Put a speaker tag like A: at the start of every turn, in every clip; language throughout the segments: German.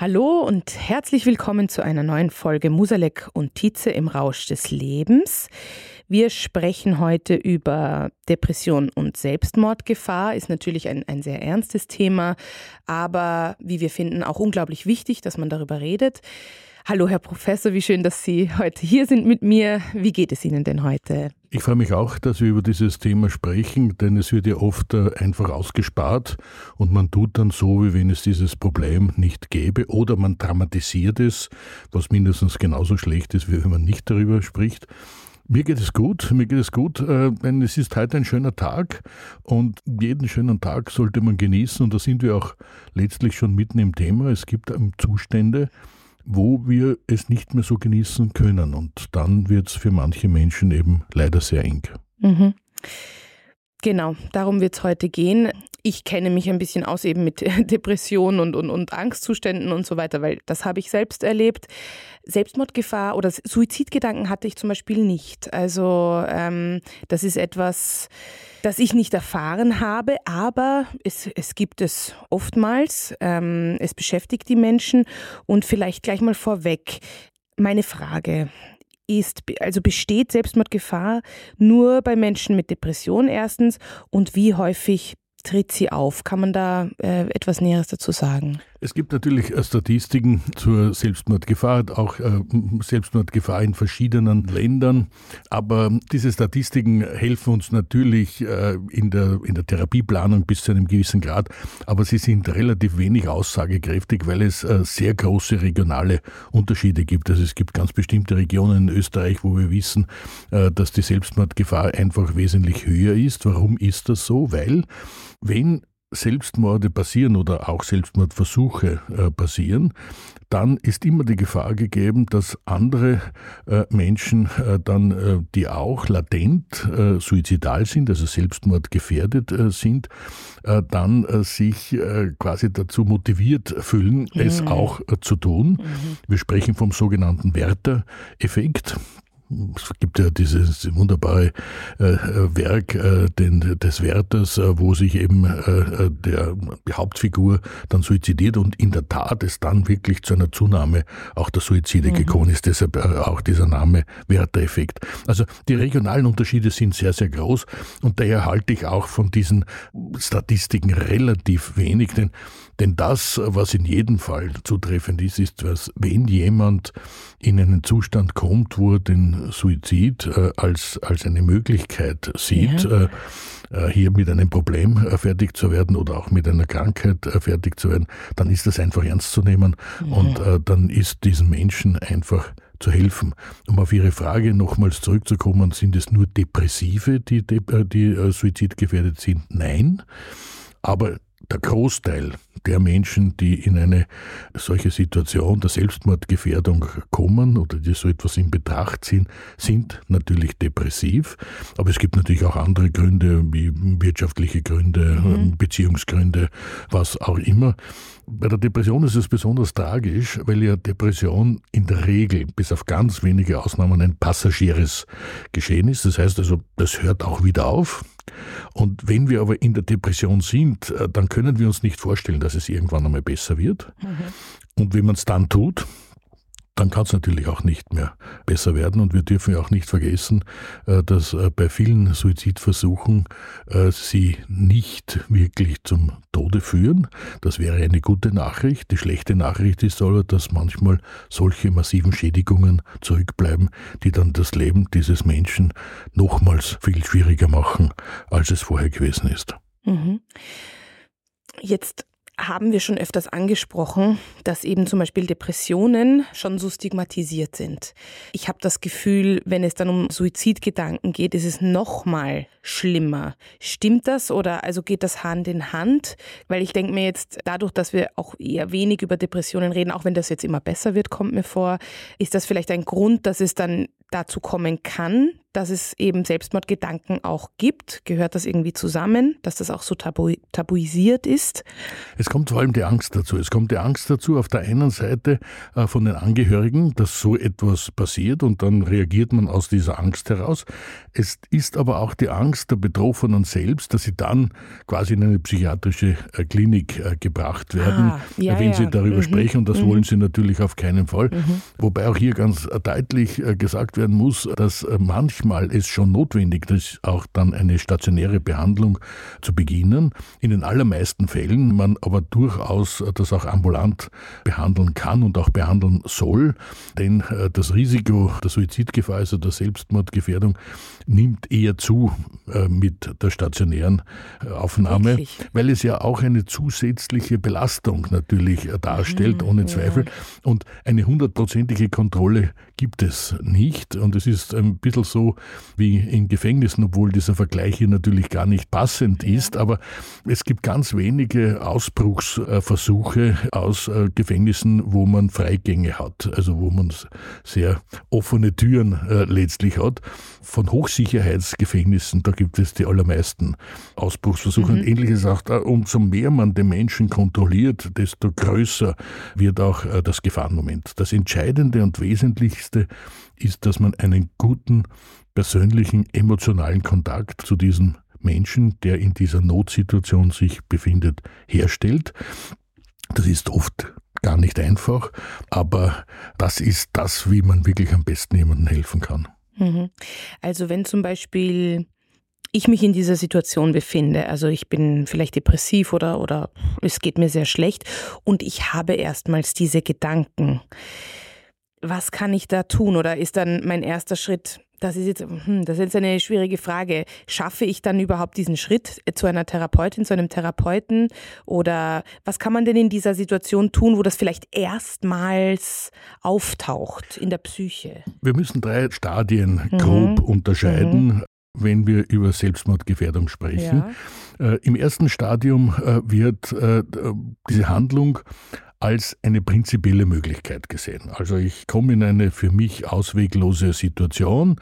A: Hallo und herzlich willkommen zu einer neuen Folge Musalek und Tietze im Rausch des Lebens. Wir sprechen heute über Depression und Selbstmordgefahr. Ist natürlich ein, ein sehr ernstes Thema, aber wie wir finden auch unglaublich wichtig, dass man darüber redet. Hallo, Herr Professor, wie schön, dass Sie heute hier sind mit mir. Wie geht es Ihnen denn heute?
B: Ich freue mich auch, dass wir über dieses Thema sprechen, denn es wird ja oft äh, einfach ausgespart und man tut dann so, wie wenn es dieses Problem nicht gäbe oder man dramatisiert es, was mindestens genauso schlecht ist, wie wenn man nicht darüber spricht. Mir geht es gut, mir geht es gut, äh, denn es ist heute ein schöner Tag und jeden schönen Tag sollte man genießen und da sind wir auch letztlich schon mitten im Thema. Es gibt Zustände, wo wir es nicht mehr so genießen können. Und dann wird es für manche Menschen eben leider sehr eng. Mhm.
A: Genau, darum wird es heute gehen. Ich kenne mich ein bisschen aus eben mit Depressionen und, und, und Angstzuständen und so weiter, weil das habe ich selbst erlebt. Selbstmordgefahr oder Suizidgedanken hatte ich zum Beispiel nicht. Also ähm, das ist etwas, das ich nicht erfahren habe, aber es, es gibt es oftmals. Ähm, es beschäftigt die Menschen und vielleicht gleich mal vorweg meine Frage. Ist, also besteht Selbstmordgefahr nur bei Menschen mit Depression erstens und wie häufig tritt sie auf? Kann man da äh, etwas Näheres dazu sagen?
B: Es gibt natürlich äh, Statistiken zur Selbstmordgefahr, auch äh, Selbstmordgefahr in verschiedenen Ländern. Aber diese Statistiken helfen uns natürlich äh, in der, in der Therapieplanung bis zu einem gewissen Grad. Aber sie sind relativ wenig aussagekräftig, weil es sehr große regionale Unterschiede gibt. Also es gibt ganz bestimmte Regionen in Österreich, wo wir wissen, dass die Selbstmordgefahr einfach wesentlich höher ist. Warum ist das so? Weil wenn Selbstmorde passieren oder auch Selbstmordversuche äh, passieren, dann ist immer die Gefahr gegeben, dass andere äh, Menschen äh, dann, äh, die auch latent äh, suizidal sind, also selbstmordgefährdet äh, sind, dann sich quasi dazu motiviert fühlen, mhm. es auch zu tun. Mhm. Wir sprechen vom sogenannten Werther-Effekt. Es gibt ja dieses wunderbare äh, äh, Werk äh, den, des Werthers, äh, wo sich eben äh, äh, der, die Hauptfigur dann suizidiert und in der Tat es dann wirklich zu einer Zunahme auch der Suizide mhm. gekommen ist. Deshalb auch dieser Name Werther-Effekt. Also die regionalen Unterschiede sind sehr, sehr groß und daher halte ich auch von diesen Statistiken relativ wenig, denn denn das, was in jedem Fall zutreffend ist, ist, dass wenn jemand in einen Zustand kommt, wo er den Suizid äh, als, als eine Möglichkeit sieht, ja. äh, äh hier mit einem Problem äh, fertig zu werden oder auch mit einer Krankheit äh, fertig zu werden, dann ist das einfach ernst zu nehmen ja. und äh, dann ist diesen Menschen einfach zu helfen. Um auf Ihre Frage nochmals zurückzukommen, sind es nur Depressive, die, die, die suizidgefährdet sind? Nein. Aber der Großteil der Menschen, die in eine solche Situation der Selbstmordgefährdung kommen oder die so etwas in Betracht ziehen, sind natürlich depressiv. Aber es gibt natürlich auch andere Gründe, wie wirtschaftliche Gründe, mhm. Beziehungsgründe, was auch immer. Bei der Depression ist es besonders tragisch, weil ja Depression in der Regel, bis auf ganz wenige Ausnahmen, ein passagieres Geschehen ist. Das heißt also, das hört auch wieder auf. Und wenn wir aber in der Depression sind, äh, dann können wir uns nicht vorstellen, dass es irgendwann einmal besser wird. Mhm. Und wenn man es dann tut, dann kann es natürlich auch nicht mehr besser werden. Und wir dürfen ja auch nicht vergessen, äh, dass äh, bei vielen Suizidversuchen äh, sie nicht wirklich zum Tode führen. Das wäre eine gute Nachricht. Die schlechte Nachricht ist aber, dass manchmal solche massiven Schädigungen zurückbleiben, die dann das Leben dieses Menschen nochmals viel schwieriger machen, als es vorher gewesen ist. Mhm.
A: Jetzt haben wir schon öfters angesprochen, dass eben zum Beispiel Depressionen schon so stigmatisiert sind. Ich habe das Gefühl, wenn es dann um Suizidgedanken geht, ist es noch mal schlimmer. Stimmt das oder also geht das Hand in Hand? Weil ich denke mir jetzt, dadurch, dass wir auch eher wenig über Depressionen reden, auch wenn das jetzt immer besser wird, kommt mir vor, ist das vielleicht ein Grund, dass es dann dazu kommen kann, dass es eben Selbstmordgedanken auch gibt? Gehört das irgendwie zusammen, dass das auch so tabu tabuisiert ist?
B: Es kommt vor allem die Angst dazu. Es kommt die Angst dazu auf der einen Seite äh, von den Angehörigen, dass so etwas passiert und dann reagiert man aus dieser Angst heraus. Es ist aber auch die Angst der Betroffenen selbst, dass sie dann quasi in eine psychiatrische äh, Klinik äh, gebracht werden, ah, ja, wenn ja. sie darüber mhm. sprechen. Und das mhm. wollen sie natürlich auf keinen Fall. Mhm. Wobei auch hier ganz deutlich gesagt werden muss, dass manche manchmal es schon notwendig ist, auch dann eine stationäre Behandlung zu beginnen. In den allermeisten Fällen man aber durchaus das auch ambulant behandeln kann und auch behandeln soll, denn äh, das Risiko der Suizidgefahr, also der Selbstmordgefährdung, nimmt eher zu äh, mit der stationären äh, Aufnahme, Wirklich? weil es ja auch eine zusätzliche Belastung natürlich darstellt, mhm, ohne Zweifel. Ja. Und eine hundertprozentige Kontrolle gibt es nicht. Und es ist ein bisschen so, wie in Gefängnissen, obwohl dieser Vergleich hier natürlich gar nicht passend ist. Aber es gibt ganz wenige Ausbruchsversuche aus äh, Gefängnissen, wo man Freigänge hat, also wo man sehr offene Türen äh, letztlich hat. Von Hochsicherheitsgefängnissen, da gibt es die allermeisten Ausbruchsversuche. Mhm. Und ähnliches auch umso mehr man den Menschen kontrolliert, desto größer wird auch äh, das Gefahrenmoment. Das Entscheidende und Wesentlichste ist, dass man einen guten persönlichen, emotionalen Kontakt zu diesem Menschen, der in dieser Notsituation sich befindet, herstellt. Das ist oft gar nicht einfach, aber das ist das, wie man wirklich am besten jemandem helfen kann.
A: Mhm. Also wenn zum Beispiel ich mich in dieser Situation befinde, also ich bin vielleicht depressiv oder, oder es geht mir sehr schlecht und ich habe erstmals diese Gedanken. Was kann ich da tun? Oder ist dann mein erster Schritt, das ist jetzt, hm, das ist jetzt eine schwierige Frage. Schaffe ich dann überhaupt diesen Schritt zu einer Therapeutin, zu einem Therapeuten? Oder was kann man denn in dieser Situation tun, wo das vielleicht erstmals auftaucht in der Psyche?
B: Wir müssen drei Stadien mhm. grob unterscheiden. Mhm wenn wir über Selbstmordgefährdung sprechen. Ja. Äh, Im ersten Stadium äh, wird äh, diese Handlung als eine prinzipielle Möglichkeit gesehen. Also ich komme in eine für mich ausweglose Situation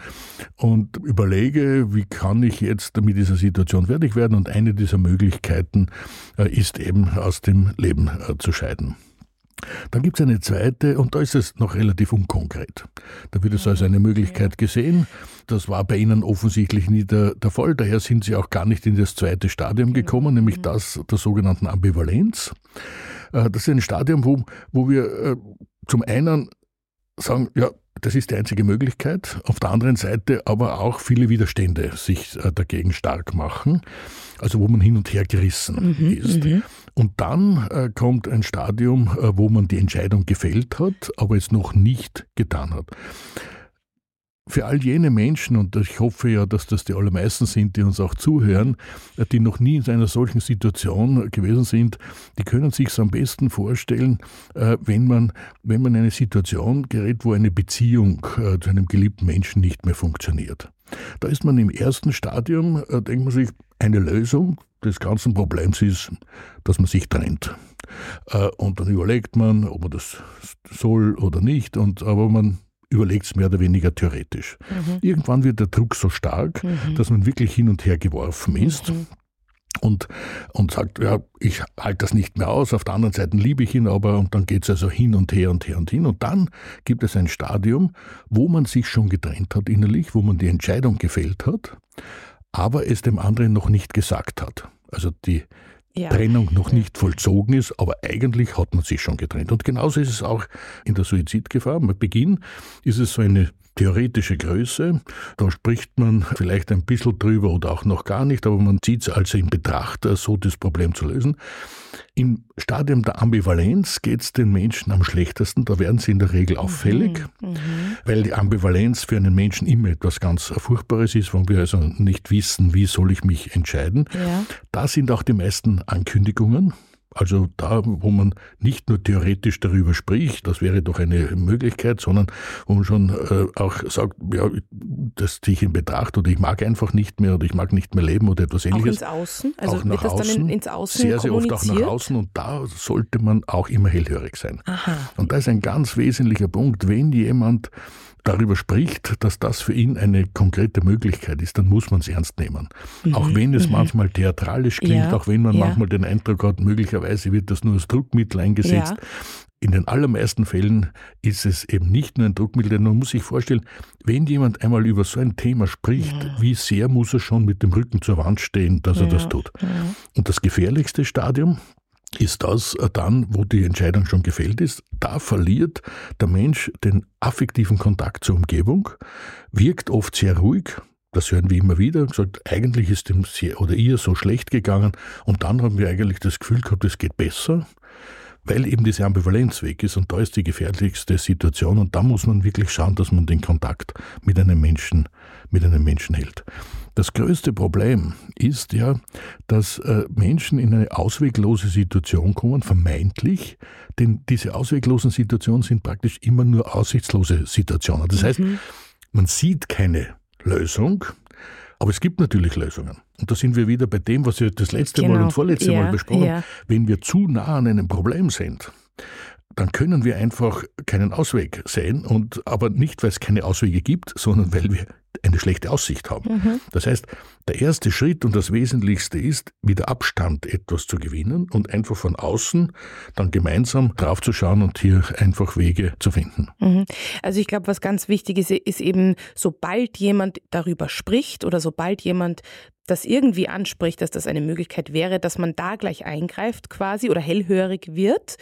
B: und überlege, wie kann ich jetzt mit dieser Situation fertig werden und eine dieser Möglichkeiten äh, ist eben aus dem Leben äh, zu scheiden. Dann gibt es eine zweite und da ist es noch relativ unkonkret. Da wird es als eine Möglichkeit gesehen. Das war bei Ihnen offensichtlich nie der, der Fall. Daher sind Sie auch gar nicht in das zweite Stadium genau. gekommen, nämlich mhm. das der sogenannten Ambivalenz. Äh, das ist ein Stadium, wo, wo wir äh, zum einen sagen, ja, das ist die einzige Möglichkeit. Auf der anderen Seite aber auch viele Widerstände sich äh, dagegen stark machen, also wo man hin und her gerissen mhm, ist. Mhm. Und dann äh, kommt ein Stadium, äh, wo man die Entscheidung gefällt hat, aber es noch nicht getan hat für all jene Menschen, und ich hoffe ja, dass das die allermeisten sind, die uns auch zuhören, die noch nie in einer solchen Situation gewesen sind, die können sich es am besten vorstellen, äh, wenn man, wenn man in eine Situation gerät, wo eine Beziehung äh, zu einem geliebten Menschen nicht mehr funktioniert. Da ist man im ersten Stadium, äh, denkt man sich, eine Lösung des ganzen Problems ist, dass man sich trennt. Und dann überlegt man, ob man das soll oder nicht, und, aber man überlegt es mehr oder weniger theoretisch. Mhm. Irgendwann wird der Druck so stark, mhm. dass man wirklich hin und her geworfen ist. Mhm. Und, und sagt, ja, ich halte das nicht mehr aus, auf der anderen Seite liebe ich ihn aber und dann geht es also hin und her und her und hin. Und dann gibt es ein Stadium, wo man sich schon getrennt hat innerlich, wo man die Entscheidung gefällt hat, aber es dem anderen noch nicht gesagt hat. Also die ja. Trennung noch nicht vollzogen ist, aber eigentlich hat man sich schon getrennt. Und genauso ist es auch in der Suizidgefahr. Am Beginn ist es so eine theoretische Größe. Da spricht man vielleicht ein bisschen drüber oder auch noch gar nicht, aber man zieht es also in Betracht, so das Problem zu lösen. Im Stadium der Ambivalenz geht es den Menschen am schlechtesten. Da werden sie in der Regel auffällig, mhm. mhm. weil die Ambivalenz für einen Menschen immer etwas ganz Furchtbares ist, wo wir also nicht wissen, wie soll ich mich entscheiden. Ja. Da sind auch die meisten Ankündigungen. Also da, wo man nicht nur theoretisch darüber spricht, das wäre doch eine Möglichkeit, sondern wo man schon äh, auch sagt, ja, das ziehe ich in Betracht oder ich mag einfach nicht mehr oder ich mag nicht mehr leben oder etwas ähnliches.
A: Auch ins Außen? Also
B: auch nach
A: wird das
B: außen,
A: dann ins Außen
B: Sehr, sehr oft auch nach außen und da sollte man auch immer hellhörig sein. Aha. Und da ist ein ganz wesentlicher Punkt, wenn jemand darüber spricht, dass das für ihn eine konkrete Möglichkeit ist, dann muss man es ernst nehmen. Mhm. Auch wenn es mhm. manchmal theatralisch klingt, ja. auch wenn man ja. manchmal den Eindruck hat, möglicherweise wird das nur als Druckmittel eingesetzt. Ja. In den allermeisten Fällen ist es eben nicht nur ein Druckmittel, denn man muss sich vorstellen, wenn jemand einmal über so ein Thema spricht, wie sehr muss er schon mit dem Rücken zur Wand stehen, dass er das tut. Und das gefährlichste Stadium, ist das dann, wo die Entscheidung schon gefällt ist. Da verliert der Mensch den affektiven Kontakt zur Umgebung, wirkt oft sehr ruhig. Das hören wir immer wieder. Gesagt, eigentlich ist dem oder ihr so schlecht gegangen und dann haben wir eigentlich das Gefühl gehabt, es geht besser weil eben diese Ambivalenz weg ist und da ist die gefährlichste Situation und da muss man wirklich schauen, dass man den Kontakt mit einem Menschen, mit einem Menschen hält. Das größte Problem ist ja, dass äh, Menschen in eine ausweglose Situation kommen, vermeintlich, denn diese ausweglosen Situationen sind praktisch immer nur aussichtslose Situationen. Das heißt, mhm. man sieht keine Lösung, aber es gibt natürlich Lösungen. Und da sind wir wieder bei dem, was wir das letzte genau. Mal und vorletzte ja, Mal besprochen haben. Ja. Wenn wir zu nah an einem Problem sind, dann können wir einfach keinen Ausweg sehen und aber nicht, weil es keine Auswege gibt, sondern weil wir eine schlechte Aussicht haben. Mhm. Das heißt, der erste Schritt und das Wesentlichste ist, wieder Abstand etwas zu gewinnen und einfach von außen dann gemeinsam drauf zu schauen und hier einfach Wege zu finden.
A: Mhm. Also ich glaube, was ganz wichtig ist, ist eben, sobald jemand darüber spricht oder sobald jemand das irgendwie anspricht, dass das eine Möglichkeit wäre, dass man da gleich eingreift quasi oder hellhörig wird.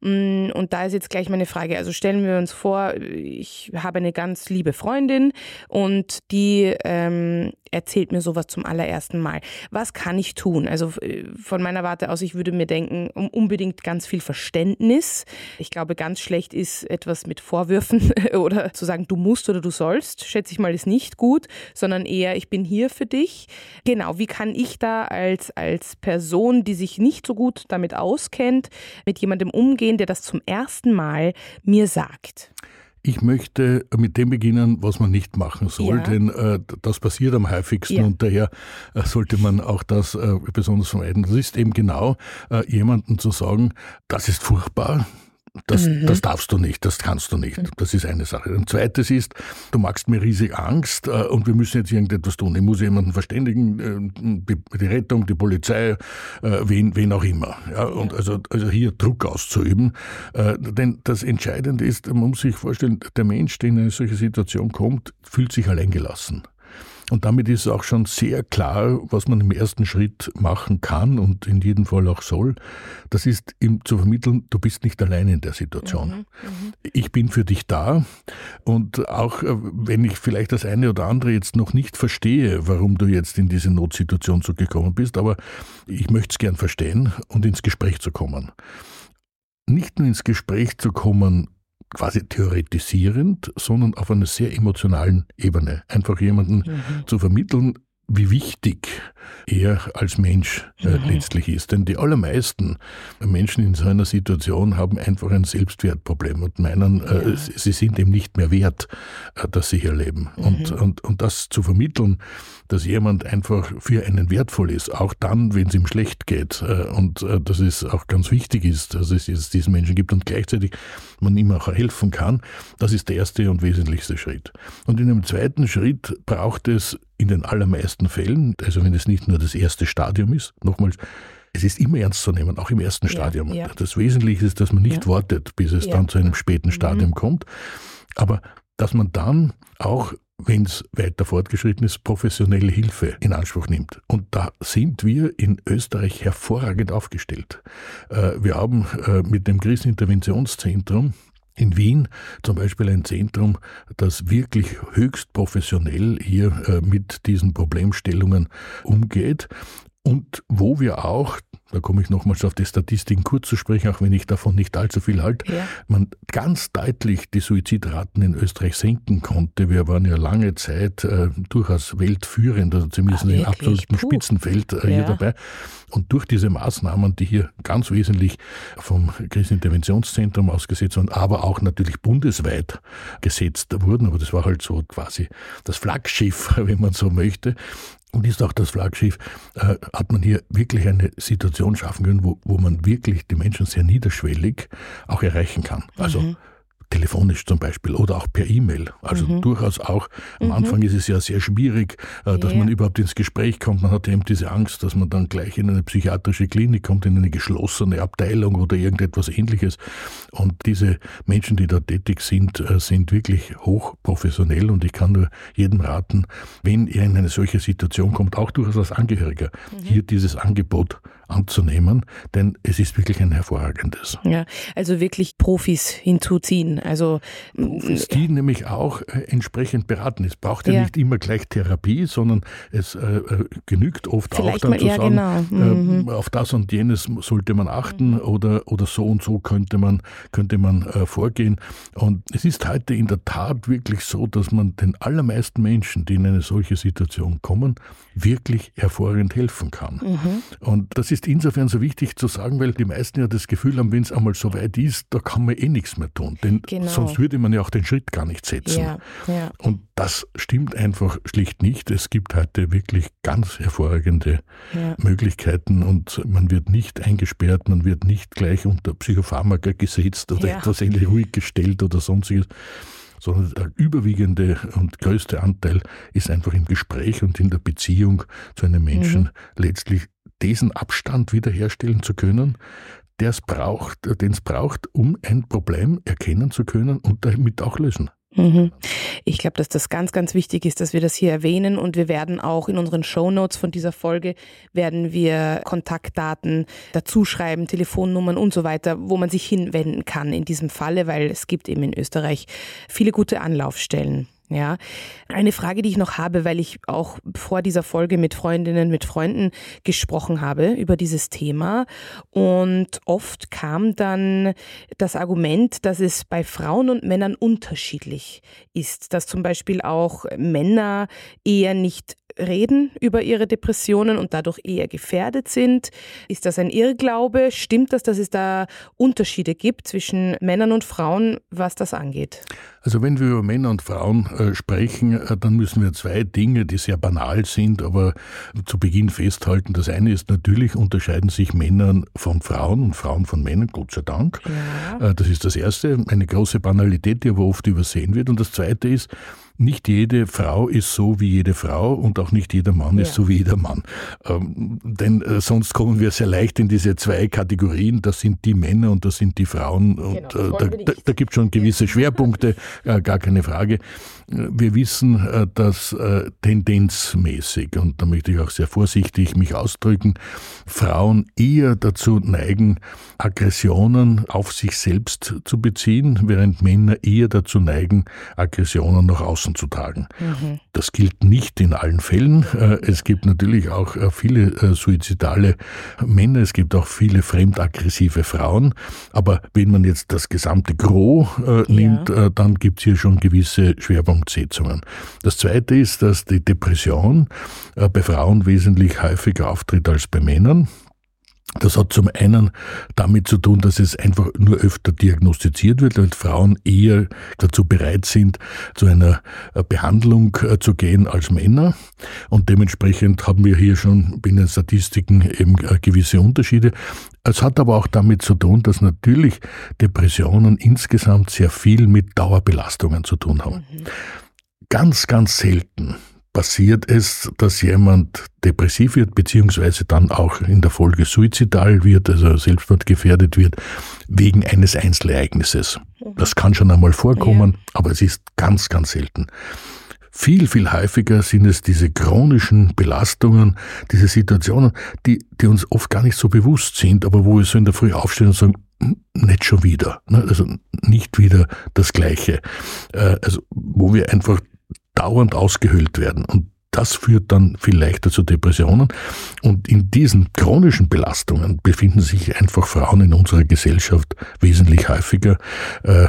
A: Mm, und da ist jetzt gleich meine Frage. Also stellen wir uns vor, ich habe eine ganz liebe Freundin und die ähm, erzählt mir sowas zum allerersten Mal. Was kann ich tun? Also äh, von meiner Warte aus, ich würde mir denken, um unbedingt ganz viel Verständnis. Ich glaube, ganz schlecht ist etwas mit Vorwürfen oder zu sagen, du musst oder du sollst, schätze ich mal, ist nicht gut, sondern eher, ich bin hier für dich. Genau, wie kann ich da als, als Person, die sich nicht so gut damit auskennt, mit jemandem umgehen, der das zum ersten Mal mir sagt?
B: Ich möchte mit dem beginnen, was man nicht machen soll, ja. denn äh, das passiert am häufigsten ja. und daher äh, sollte man auch das äh, besonders vermeiden. Das ist eben genau, äh, jemandem zu sagen, das ist furchtbar, das, mhm. das darfst du nicht, das kannst du nicht. Mhm. Das ist eine Sache. Ein zweites ist, du machst mir riesig Angst äh, und wir müssen jetzt irgendetwas tun. Ich muss jemanden verständigen, äh, die, die, Rettung, die Polizei, äh, wen, wen auch immer. Ja, und also, also hier Druck auszuüben. Äh, denn das Entscheidende ist, man muss sich vorstellen, der Mensch, der in eine solche Situation kommt, fühlt sich alleingelassen. Und damit ist auch schon sehr klar, was man im ersten Schritt machen kann und in jedem Fall auch soll. Das ist ihm zu vermitteln, du bist nicht allein in der Situation. Mhm, mhm, ich bin für dich da. Und auch äh, wenn ich vielleicht das eine oder andere jetzt noch nicht verstehe, warum du jetzt in diese Notsituation so gekommen bist, aber ich möchte es gern verstehen und ins Gespräch zu kommen. Nicht nur ins Gespräch zu kommen, quasi theoretisierend, sondern auf einer sehr emotionalen Ebene. Einfach jemanden mhm. zu vermitteln, wie wichtig er als Mensch äh, mhm. letztlich ist. Denn die allermeisten Menschen in so einer Situation haben einfach ein Selbstwertproblem und meinen, äh, ja. sie sind ihm nicht mehr wert, äh, dass sie hier leben. Mhm. Und, und, und das zu vermitteln, dass jemand einfach für einen wertvoll ist, auch dann, wenn es ihm schlecht geht. Äh, und äh, dass es auch ganz wichtig ist, dass es jetzt diesen Menschen gibt und gleichzeitig man ihm auch helfen kann, das ist der erste und wesentlichste Schritt. Und in einem zweiten Schritt braucht es in den allermeisten Fällen, also wenn es nicht nur das erste Stadium ist, nochmals, es ist immer ernst zu nehmen, auch im ersten ja, Stadium. Ja. Das Wesentliche ist, dass man nicht ja. wartet, bis es dann zu einem späten mhm. Stadium mhm. kommt, aber dass man dann auch wenn es weiter fortgeschritten ist, professionelle Hilfe in Anspruch nimmt. Und da sind wir in Österreich hervorragend aufgestellt. Äh, wir haben äh, mit dem Kriseninterventionszentrum in Wien zum Beispiel ein Zentrum, das wirklich höchst professionell hier äh, mit diesen Problemstellungen umgeht. Und wo wir auch da komme ich nochmals auf die Statistiken kurz zu sprechen, auch wenn ich davon nicht allzu viel halte, ja. man ganz deutlich die Suizidraten in Österreich senken konnte. Wir waren ja lange Zeit äh, durchaus weltführend, also zumindest ah, im absoluten Puh. Spitzenfeld äh, ja. hier dabei. Und durch diese Maßnahmen, die hier ganz wesentlich vom Kriseninterventionszentrum ausgesetzt wurden, aber auch natürlich bundesweit gesetzt wurden, aber das war halt so quasi das Flaggschiff, wenn man so möchte, und ist auch das Flaggschiff, äh, hat man hier wirklich eine Situation schaffen können, wo, wo man wirklich die Menschen sehr niederschwellig auch erreichen kann. Also mhm telefonisch zum Beispiel oder auch per E-Mail. Also mhm. durchaus auch, am mhm. Anfang ist es ja sehr schwierig, äh, dass ja. man überhaupt ins Gespräch kommt. Man hat eben diese Angst, dass man dann gleich in eine psychiatrische Klinik kommt, in eine geschlossene Abteilung oder irgendetwas ähnliches. Und diese Menschen, die da tätig sind, äh, sind wirklich hochprofessionell und ich kann nur jedem raten, wenn er in eine solche Situation kommt, auch durchaus als Angehöriger, mhm. hier dieses Angebot anzunehmen, denn es ist wirklich ein hervorragendes.
A: Ja, also wirklich Profis hinzuziehen. Also
B: Profis, die nämlich auch äh, entsprechend beraten. Es braucht ja, ja, nicht immer gleich Therapie, sondern es äh, äh genügt oft Vielleicht auch dann zu sagen, genau. mhm. äh, auf das und jenes sollte man achten mhm. oder, oder so und so könnte man, könnte man äh, vorgehen. Und es ist heute in der Tat wirklich so, dass man den allermeisten Menschen, die in eine solche Situation kommen, wirklich hervorragend helfen kann. Mhm. Und das ist ist insofern so wichtig zu sagen, weil die meisten ja das Gefühl haben, wenn es einmal so weit ist, da kann man eh nichts mehr tun. Denn genau. sonst würde man ja auch den Schritt gar nicht setzen. Ja, ja. Und das stimmt einfach schlicht nicht. Es gibt heute wirklich ganz hervorragende ja. Möglichkeiten und man wird nicht eingesperrt, man wird nicht gleich unter Psychopharmaka gesetzt oder etwas ähnlich ruhig gestellt oder sonstiges sondern der überwiegende und größte Anteil ist einfach im Gespräch und in der Beziehung zu einem Menschen mhm. letztlich diesen Abstand wiederherstellen zu können, der es braucht, den es braucht, um ein Problem erkennen zu können und damit auch lösen.
A: Mhm. Ich glaube, dass das ganz, ganz wichtig ist, dass wir das hier erwähnen und wir werden auch in unseren Show Notes von dieser Folge werden wir Kontaktdaten dazu schreiben, Telefonnummern und so weiter, wo man sich hinwenden kann in diesem Falle, weil es gibt eben in Österreich viele gute Anlaufstellen. Ja, eine Frage, die ich noch habe, weil ich auch vor dieser Folge mit Freundinnen, mit Freunden gesprochen habe über dieses Thema. Und oft kam dann das Argument, dass es bei Frauen und Männern unterschiedlich ist, dass zum Beispiel auch Männer eher nicht reden über ihre Depressionen und dadurch eher gefährdet sind. Ist das ein Irrglaube? Stimmt das, dass es da Unterschiede gibt zwischen Männern und Frauen, was das angeht?
B: Also wenn wir über Männer und Frauen äh, sprechen, äh, dann müssen wir zwei Dinge, die sehr banal sind, aber zu Beginn festhalten. Das eine ist natürlich, unterscheiden sich Männer von Frauen und Frauen von Männern, Gott sei Dank. Ja. Äh, das ist das Erste, eine große Banalität, die aber oft übersehen wird. Und das Zweite ist, nicht jede Frau ist so wie jede Frau und auch nicht jeder Mann ja. ist so wie jeder Mann. Ähm, denn äh, sonst kommen wir sehr leicht in diese zwei Kategorien. Das sind die Männer und das sind die Frauen. Genau, und äh, da, da, da gibt es schon gewisse Schwerpunkte, äh, gar keine Frage. Wir wissen, äh, dass äh, tendenzmäßig, und da möchte ich auch sehr vorsichtig mich ausdrücken, Frauen eher dazu neigen, Aggressionen auf sich selbst zu beziehen, während Männer eher dazu neigen, Aggressionen nach außen zu tragen. Mhm. Das gilt nicht in allen Fällen. Äh, es gibt natürlich auch viele suizidale Männer, es gibt auch viele fremdaggressive Frauen, aber wenn man jetzt das gesamte Gros nimmt, ja. dann gibt es hier schon gewisse Schwerpunkte. Punktsetzungen. Das Zweite ist, dass die Depression äh, bei Frauen wesentlich häufiger auftritt als bei Männern. Das hat zum einen damit zu tun, dass es einfach nur öfter diagnostiziert wird, weil Frauen eher dazu bereit sind, zu einer äh, Behandlung äh, zu gehen als Männer. Und dementsprechend haben wir hier schon in den Statistiken eben gewisse Unterschiede. Es hat aber auch damit zu tun, dass natürlich Depressionen insgesamt sehr viel mit Dauerbelastungen zu tun haben. Mhm. Ganz, ganz selten passiert es, dass jemand depressiv wird, beziehungsweise dann auch in der Folge suizidal wird, also selbstmordgefährdet wird, wegen eines Einzelereignisses. Mhm. Das kann schon einmal vorkommen, ja. aber es ist ganz, ganz selten. viel, viel häufiger sind es diese chronischen Belastungen, diese Situationen, die, die uns oft gar nicht so bewusst sind, aber wo wir so in der Früh aufstehen und sagen, hm, nicht schon wieder, ne? also nicht wieder das Gleiche, äh, also wo wir einfach dauernd ausgehöhlt werden. Und das führt dann viel leichter zu Depressionen. Und in diesen chronischen Belastungen befinden sich einfach Frauen in unserer Gesellschaft wesentlich häufiger. Äh,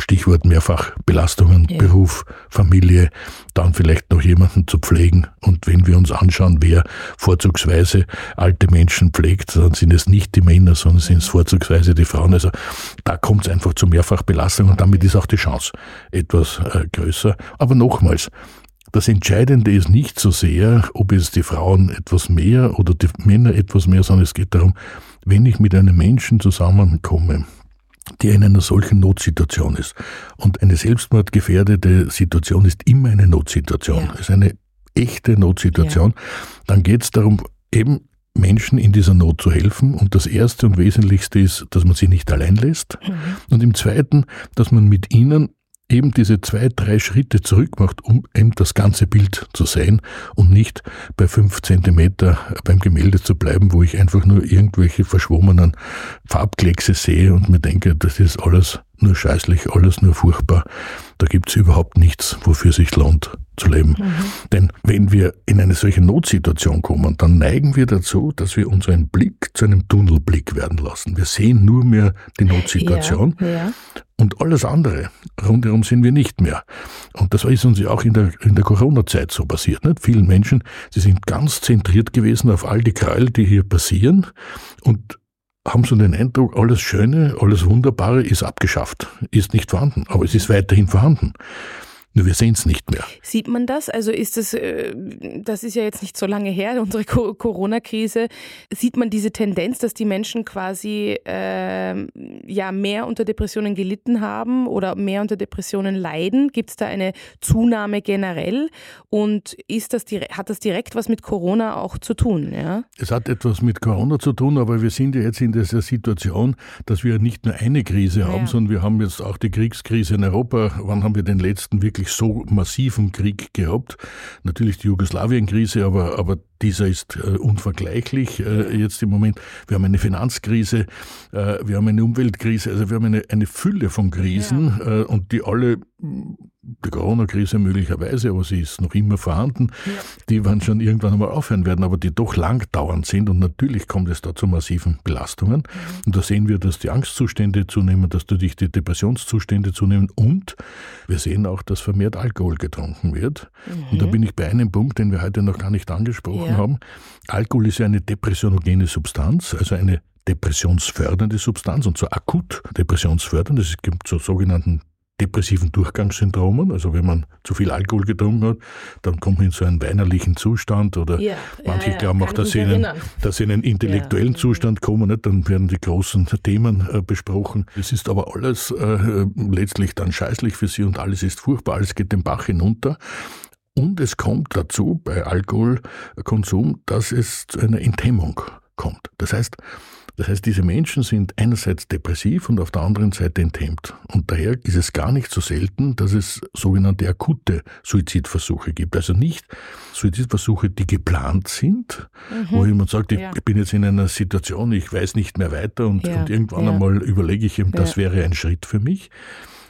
B: Stichwort Mehrfachbelastungen, ja. Beruf, Familie, dann vielleicht noch jemanden zu pflegen. Und wenn wir uns anschauen, wer vorzugsweise alte Menschen pflegt, dann sind es nicht die Männer, sondern sind es vorzugsweise die Frauen. Also da kommt es einfach zu Mehrfachbelastung und damit ist auch die Chance etwas äh, größer. Aber nochmals, das Entscheidende ist nicht so sehr, ob es die Frauen etwas mehr oder die Männer etwas mehr, sondern es geht darum, wenn ich mit einem Menschen zusammenkomme, der in einer solchen Notsituation ist. Und eine selbstmordgefährdete Situation ist immer eine Notsituation. Ja. Es ist eine echte Notsituation. Ja. Dann geht es darum, eben Menschen in dieser Not zu helfen. Und das Erste und Wesentlichste ist, dass man sie nicht allein lässt. Mhm. Und im Zweiten, dass man mit ihnen eben diese zwei, drei Schritte zurück macht, um eben das ganze Bild zu sehen und nicht bei fünf Zentimeter beim Gemälde zu bleiben, wo ich einfach nur irgendwelche verschwommenen Farbkleckse sehe und mir denke, das ist alles nur scheißlich, alles nur furchtbar. Da gibt's überhaupt nichts, wofür sich lohnt zu leben. Mhm. Denn wenn wir in eine solche Notsituation kommen, dann neigen wir dazu, dass wir unseren Blick zu einem Tunnelblick werden lassen. Wir sehen nur mehr die Notsituation ja, ja. und alles andere rundherum sehen wir nicht mehr. Und das ist uns ja auch in der, in der Corona-Zeit so passiert. Nicht? Vielen Menschen, sie sind ganz zentriert gewesen auf all die Gräuel, die hier passieren und haben so den Eindruck, alles Schöne, alles Wunderbare ist abgeschafft, ist nicht vorhanden, aber es ist weiterhin vorhanden. Nur wir sehen es nicht mehr.
A: Sieht man das? Also ist das, äh, das ist ja jetzt nicht so lange her, unsere Corona-Krise. Sieht man diese Tendenz, dass die Menschen quasi äh, ja mehr unter Depressionen gelitten haben oder mehr unter Depressionen leiden? Gibt es da eine Zunahme generell? Und ist das, hat das direkt was mit Corona auch zu tun? Ja?
B: Es hat etwas mit Corona zu tun, aber wir sind ja jetzt in dieser Situation, dass wir nicht nur eine Krise haben, ja. sondern wir haben jetzt auch die Kriegskrise in Europa. Wann haben wir den letzten wirklich wirklich so massiven Krieg gehabt. Natürlich die Jugoslawien-Krise, aber, aber dieser ist äh, unvergleichlich äh, jetzt im Moment. Wir haben eine Finanzkrise, äh, wir haben eine Umweltkrise, also wir haben eine, eine Fülle von Krisen ja. Äh, und die alle die Corona-Krise möglicherweise, aber sie ist noch immer vorhanden, ja. die werden schon irgendwann einmal aufhören werden, aber die doch langdauernd sind und natürlich kommt es da zu massiven Belastungen. Mhm. Und da sehen wir, dass die Angstzustände zunehmen, dass dadurch die Depressionszustände zunehmen und wir sehen auch, dass vermehrt Alkohol getrunken wird. Mhm. Und da bin ich bei einem Punkt, den wir heute noch gar nicht angesprochen ja. haben. Alkohol ist ja eine depressionogene Substanz, also eine depressionsfördernde Substanz und zwar akut depressionsfördernd. Es gibt so sogenannten depressiven Durchgangssyndromen. Also wenn man zu viel Alkohol getrunken hat, dann kommt man in so einen weinerlichen Zustand oder ja, manche ja, glauben auch, dass sie, einen, dass sie in einen intellektuellen ja. Zustand kommen. Nicht? Dann werden die großen Themen äh, besprochen. Es ist aber alles äh, letztlich dann scheißlich für sie und alles ist furchtbar, alles geht den Bach hinunter. Und es kommt dazu bei Alkoholkonsum, dass es zu einer Enthemmung kommt. Das heißt, das heißt, diese Menschen sind einerseits depressiv und auf der anderen Seite enthemmt. Und daher ist es gar nicht so selten, dass es sogenannte akute Suizidversuche gibt. Also nicht Suizidversuche, die geplant sind, mhm. wo jemand sagt, ich, ja. bin jetzt in einer Situation, ich weiß nicht mehr weiter und, ja. und irgendwann ja. einmal überlege ich ihm, das wäre ein Schritt für mich,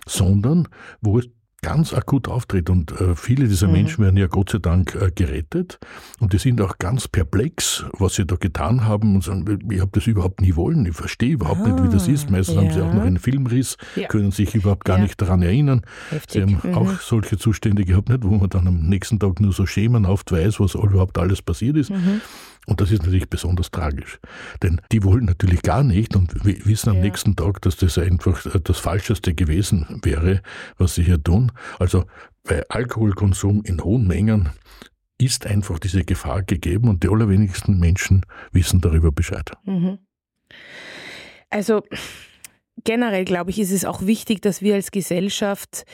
B: sondern wo es ganz akut auftritt. Und äh, viele dieser mhm. Menschen werden ja Gott sei Dank äh, gerettet. Und die sind auch ganz perplex, was sie da getan haben und sagen, ich habe das überhaupt nie wollen, ich verstehe überhaupt ah, nicht, wie das ist. Meistens ja. haben sie auch noch einen Filmriss, ja. können sich überhaupt gar ja. nicht daran erinnern. Heftig. Sie haben mhm. auch solche Zustände gehabt, nicht, wo man dann am nächsten Tag nur so schemenhaft weiß, was überhaupt alles passiert ist. Mhm. Und das ist natürlich besonders tragisch. Denn die wollen natürlich gar nicht und wissen am ja. nächsten Tag, dass das einfach das Falscheste gewesen wäre, was sie hier tun. Also bei Alkoholkonsum in hohen Mengen ist einfach diese Gefahr gegeben und die allerwenigsten Menschen wissen darüber Bescheid. Mhm.
A: Also generell, glaube ich, ist es auch wichtig, dass wir als Gesellschaft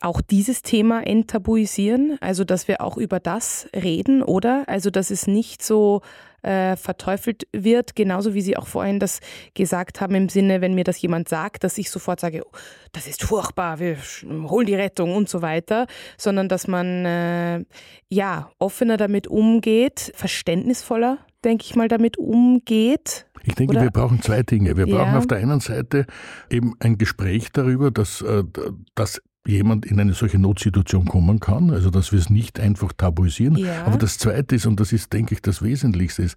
A: auch dieses Thema enttabuisieren, also dass wir auch über das reden, oder? Also dass es nicht so äh, verteufelt wird, genauso wie Sie auch vorhin das gesagt haben im Sinne, wenn mir das jemand sagt, dass ich sofort sage, oh, das ist furchtbar, wir holen die Rettung und so weiter, sondern dass man äh, ja offener damit umgeht, verständnisvoller, denke ich mal, damit umgeht.
B: Ich denke, Oder? wir brauchen zwei Dinge. Wir brauchen ja. auf der einen Seite eben ein Gespräch darüber, dass, äh, dass jemand in eine solche Notsituation kommen kann, also dass wir es nicht einfach tabuisieren. Ja. Aber das Zweite ist, und das ist, denke ich, das Wesentlichste ist,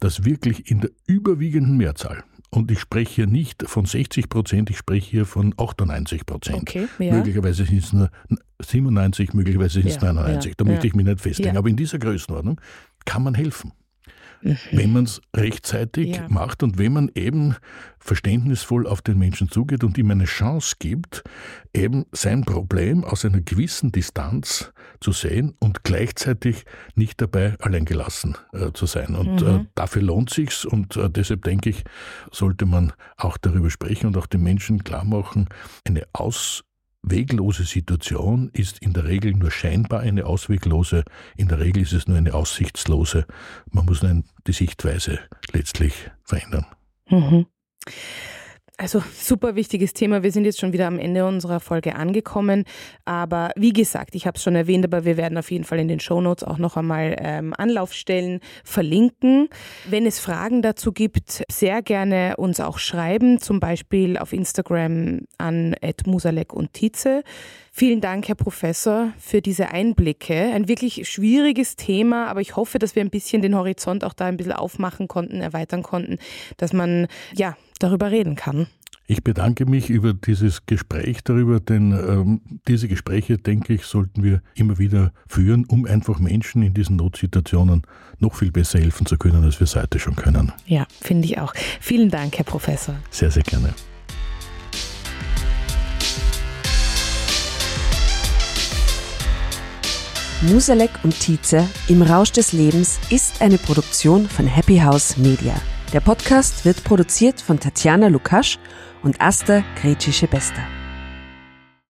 B: dass wirklich in der überwiegenden Mehrzahl, und ich spreche hier nicht von 60 Prozent, ich spreche hier von 98 Prozent. Okay, ja. Möglicherweise sind es nur 97, möglicherweise sind es ja, 99. da möchte ich mich nicht festlegen. Aber in dieser Größenordnung kann man helfen mhm. wenn man es rechtzeitig ja. macht und wenn man eben verständnisvoll auf den Menschen zugeht und ihm eine Chance gibt, eben sein Problem aus einer gewissen Distanz zu sehen und gleichzeitig nicht dabei alleingelassen äh, zu sein. Und äh, mhm. äh, dafür lohnt sich's und äh, deshalb denke ich, sollte man auch darüber sprechen und auch den Menschen klar machen, eine Aus weglose Situation ist in der Regel nur scheinbar eine ausweglose, in der Regel ist es nur eine aussichtslose. Man muss nur die Sichtweise letztlich verändern. Mhm.
A: Also super wichtiges Thema. Wir sind jetzt schon wieder am Ende unserer Folge angekommen. Aber wie gesagt, ich habe es schon erwähnt, aber wir werden auf jeden Fall in den Shownotes auch noch einmal ähm, Anlaufstellen verlinken. Wenn es Fragen dazu gibt, sehr gerne uns auch schreiben, zum Beispiel auf Instagram an Musalek und Tietze. Vielen Dank, Herr Professor, für diese Einblicke. Ein wirklich schwieriges Thema, aber ich hoffe, dass wir ein bisschen den Horizont auch da ein bisschen aufmachen konnten, erweitern konnten, dass man ja darüber reden kann.
B: Ich bedanke mich über dieses Gespräch darüber, denn ähm, diese Gespräche, denke ich, sollten wir immer wieder führen, um einfach Menschen in diesen Notsituationen noch viel besser helfen zu können, als wir es heute schon können.
A: Ja, finde ich auch. Vielen Dank, Herr Professor.
B: Sehr, sehr gerne.
C: Musalek und Tietze im Rausch des Lebens ist eine Produktion von Happy House Media. Der Podcast wird produziert von Tatjana Lukasch und Asta Gretschi-Bester.